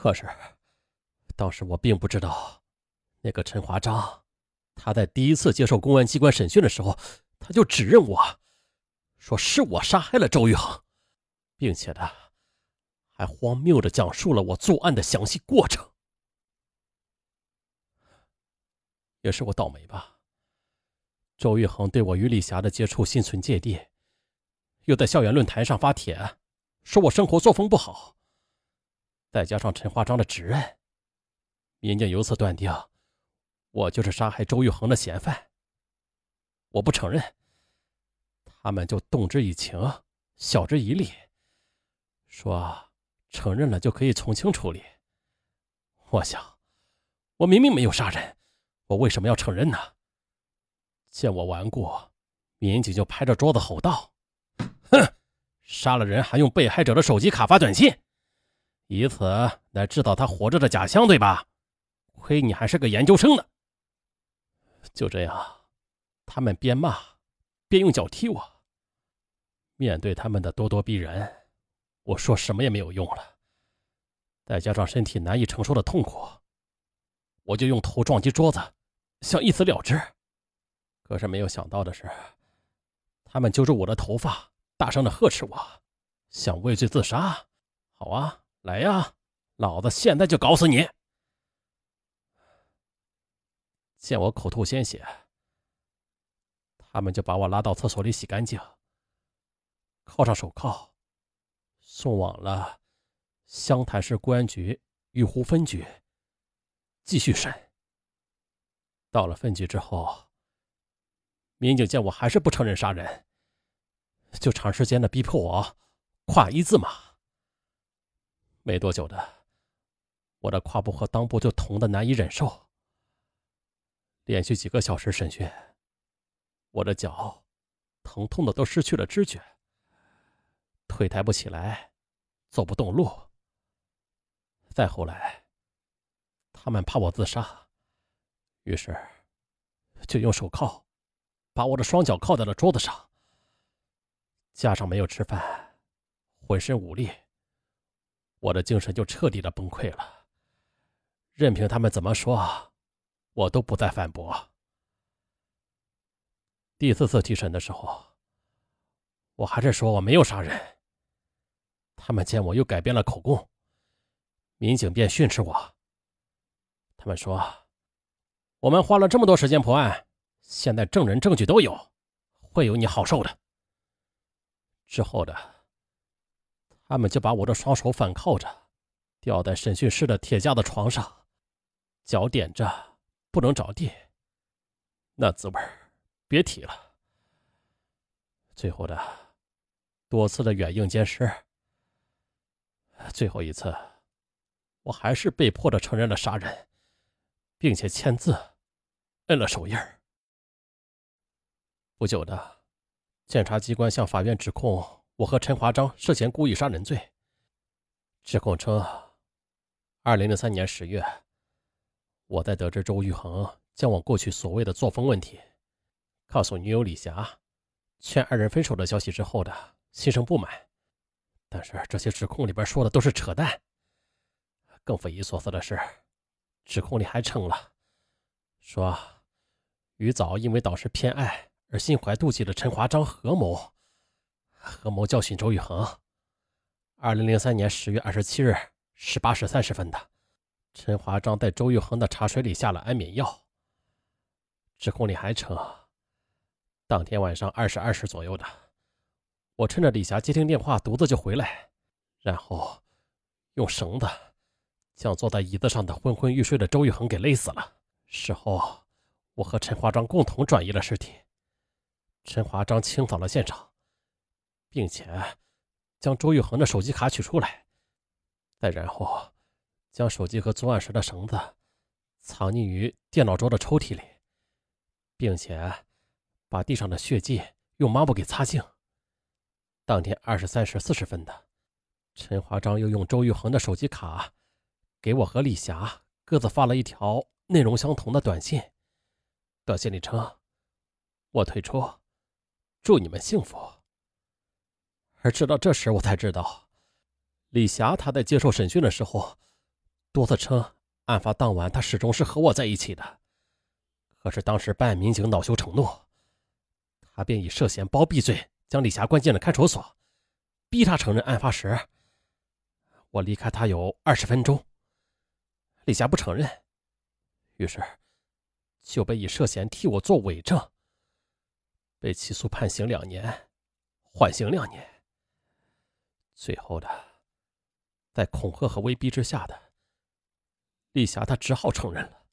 可是，当时我并不知道，那个陈华章，他在第一次接受公安机关审讯的时候，他就指认我，说是我杀害了周玉恒，并且呢，还荒谬的讲述了我作案的详细过程。也是我倒霉吧。周玉恒对我与李霞的接触心存芥蒂，又在校园论坛上发帖，说我生活作风不好。再加上陈华章的指认，民警由此断定我就是杀害周玉恒的嫌犯。我不承认，他们就动之以情，晓之以理，说承认了就可以从轻处理。我想，我明明没有杀人。我为什么要承认呢？见我顽固，民警就拍着桌子吼道：“哼，杀了人还用被害者的手机卡发短信，以此来制造他活着的假象，对吧？亏你还是个研究生呢！”就这样，他们边骂边用脚踢我。面对他们的咄咄逼人，我说什么也没有用了。再加上身体难以承受的痛苦，我就用头撞击桌子。想一死了之，可是没有想到的是，他们揪住我的头发，大声的呵斥我，想畏罪自杀。好啊，来呀，老子现在就搞死你！见我口吐鲜血，他们就把我拉到厕所里洗干净，铐上手铐，送往了湘潭市公安局玉湖分局继续审。到了分局之后，民警见我还是不承认杀人，就长时间的逼迫我跨一字马。没多久的，我的胯部和裆部就疼的难以忍受。连续几个小时审讯，我的脚疼痛的都失去了知觉，腿抬不起来，走不动路。再后来，他们怕我自杀。于是，就用手铐把我的双脚铐在了桌子上，加上没有吃饭，浑身无力，我的精神就彻底的崩溃了。任凭他们怎么说，我都不再反驳。第四次提审的时候，我还是说我没有杀人。他们见我又改变了口供，民警便训斥我。他们说。我们花了这么多时间破案，现在证人证据都有，会有你好受的。之后的，他们就把我的双手反铐着，吊在审讯室的铁架的床上，脚点着，不能着地。那滋味别提了。最后的，多次的软硬兼施，最后一次，我还是被迫的承认了杀人。并且签字，摁了手印。不久的，检察机关向法院指控我和陈华章涉嫌故意杀人罪。指控称，二零零三年十月，我在得知周玉恒将我过去所谓的作风问题，告诉女友李霞，劝二人分手的消息之后的，心生不满。但是这些指控里边说的都是扯淡。更匪夷所思的是。指控里还称了，说于早因为导师偏爱而心怀妒忌的陈华章合谋，合谋教训周玉恒。二零零三年十月二十七日十八时三十分的，陈华章在周玉恒的茶水里下了安眠药。指控里还称，当天晚上二十二时左右的，我趁着李霞接听电话，独自就回来，然后用绳子。将坐在椅子上的昏昏欲睡的周玉恒给勒死了。事后，我和陈华章共同转移了尸体。陈华章清扫了现场，并且将周玉恒的手机卡取出来，再然后将手机和作案时的绳子藏匿于电脑桌的抽屉里，并且把地上的血迹用抹布给擦净。当天二十三时四十分的，陈华章又用周玉恒的手机卡。给我和李霞各自发了一条内容相同的短信，短信里称：“我退出，祝你们幸福。”而直到这时，我才知道，李霞她在接受审讯的时候，多次称案发当晚她始终是和我在一起的。可是当时办案民警恼羞成怒，他便以涉嫌包庇罪将李霞关进了看守所，逼她承认案发时我离开他有二十分钟。李霞不承认，于是就被以涉嫌替我做伪证，被起诉判刑两年，缓刑两年。最后的，在恐吓和威逼之下的，丽霞她只好承认了。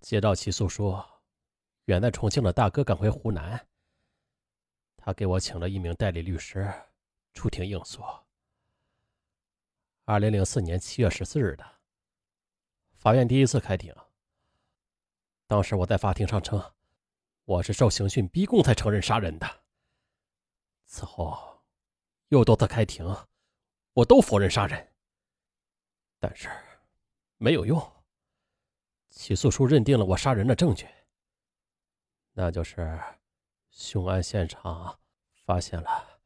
接到起诉书，远在重庆的大哥赶回湖南。他给我请了一名代理律师出庭应诉。二零零四年七月十四日的，法院第一次开庭。当时我在法庭上称，我是受刑讯逼供才承认杀人的。此后又多次开庭，我都否认杀人，但是没有用。起诉书认定了我杀人的证据，那就是凶案现场发现了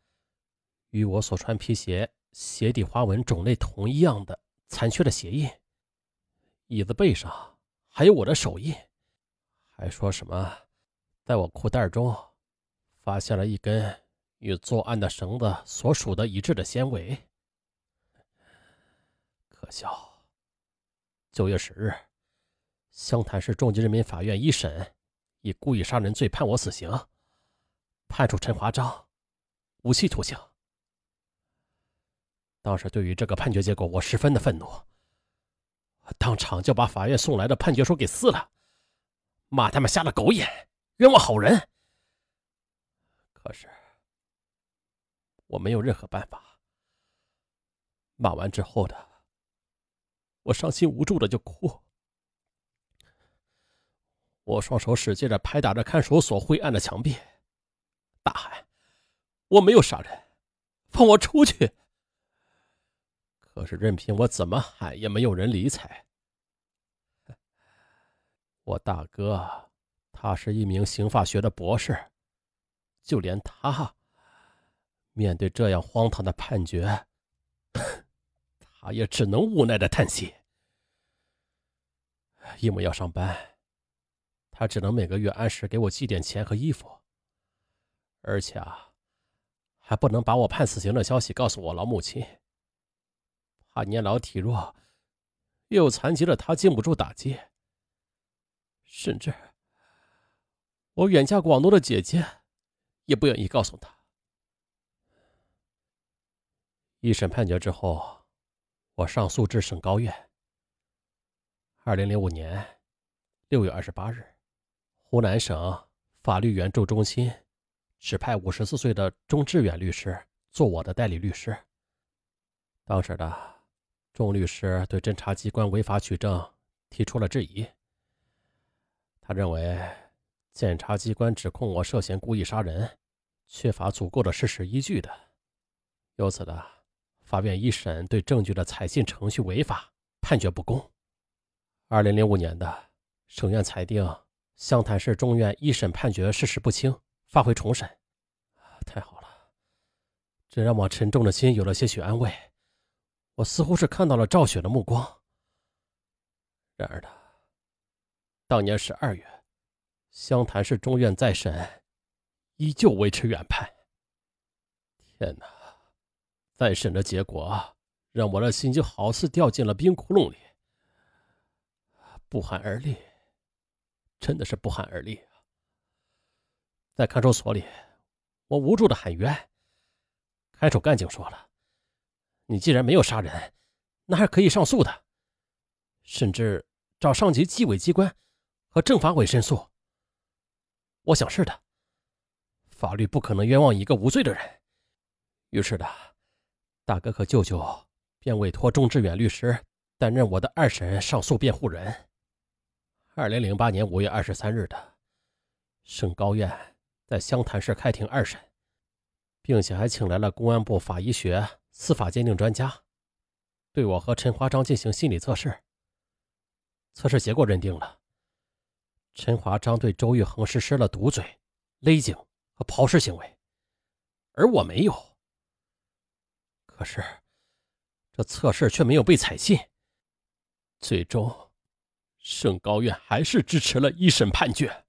与我所穿皮鞋鞋底花纹种类同一样的残缺的鞋印，椅子背上还有我的手印，还说什么在我裤袋中发现了一根与作案的绳子所属的一致的纤维。可笑！九月十日。湘潭市中级人民法院一审以故意杀人罪判我死刑，判处陈华章无期徒刑。当时对于这个判决结果，我十分的愤怒，当场就把法院送来的判决书给撕了，骂他们瞎了狗眼，冤枉好人。可是我没有任何办法。骂完之后的，我伤心无助的就哭。我双手使劲的拍打着看守所灰暗的墙壁，大喊：“我没有杀人，放我出去！”可是任凭我怎么喊，也没有人理睬。我大哥，他是一名刑法学的博士，就连他面对这样荒唐的判决，他也只能无奈的叹息，因为要上班。他只能每个月按时给我寄点钱和衣服，而且啊，还不能把我判死刑的消息告诉我老母亲，怕年老体弱又有残疾的他经不住打击。甚至我远嫁广东的姐姐也不愿意告诉他。一审判决之后，我上诉至省高院。二零零五年六月二十八日。湖南省法律援助中心指派五十四岁的钟志远律师做我的代理律师。当时的钟律师对侦查机关违法取证提出了质疑。他认为检察机关指控我涉嫌故意杀人，缺乏足够的事实依据的。由此的，法院一审对证据的采信程序违法，判决不公。二零零五年的省院裁定。湘潭市中院一审判决事实不清，发回重审。太好了，这让我沉重的心有了些许安慰。我似乎是看到了赵雪的目光。然而呢，当年十二月，湘潭市中院再审，依旧维持原判。天哪！再审的结果让我的心就好似掉进了冰窟窿里，不寒而栗。真的是不寒而栗！在看守所里，我无助的喊冤。看守干警说了：“你既然没有杀人，那还可以上诉的，甚至找上级纪委机关和政法委申诉。”我想是的，法律不可能冤枉一个无罪的人。于是的，大哥和舅舅便委托钟志远律师担任我的二审上诉辩护人。二零零八年五月二十三日的，省高院在湘潭市开庭二审，并且还请来了公安部法医学司法鉴定专家，对我和陈华章进行心理测试。测试结果认定了陈华章对周玉恒实施了堵嘴、勒颈和抛尸行为，而我没有。可是，这测试却没有被采信。最终，省高院还是支持了一审判决。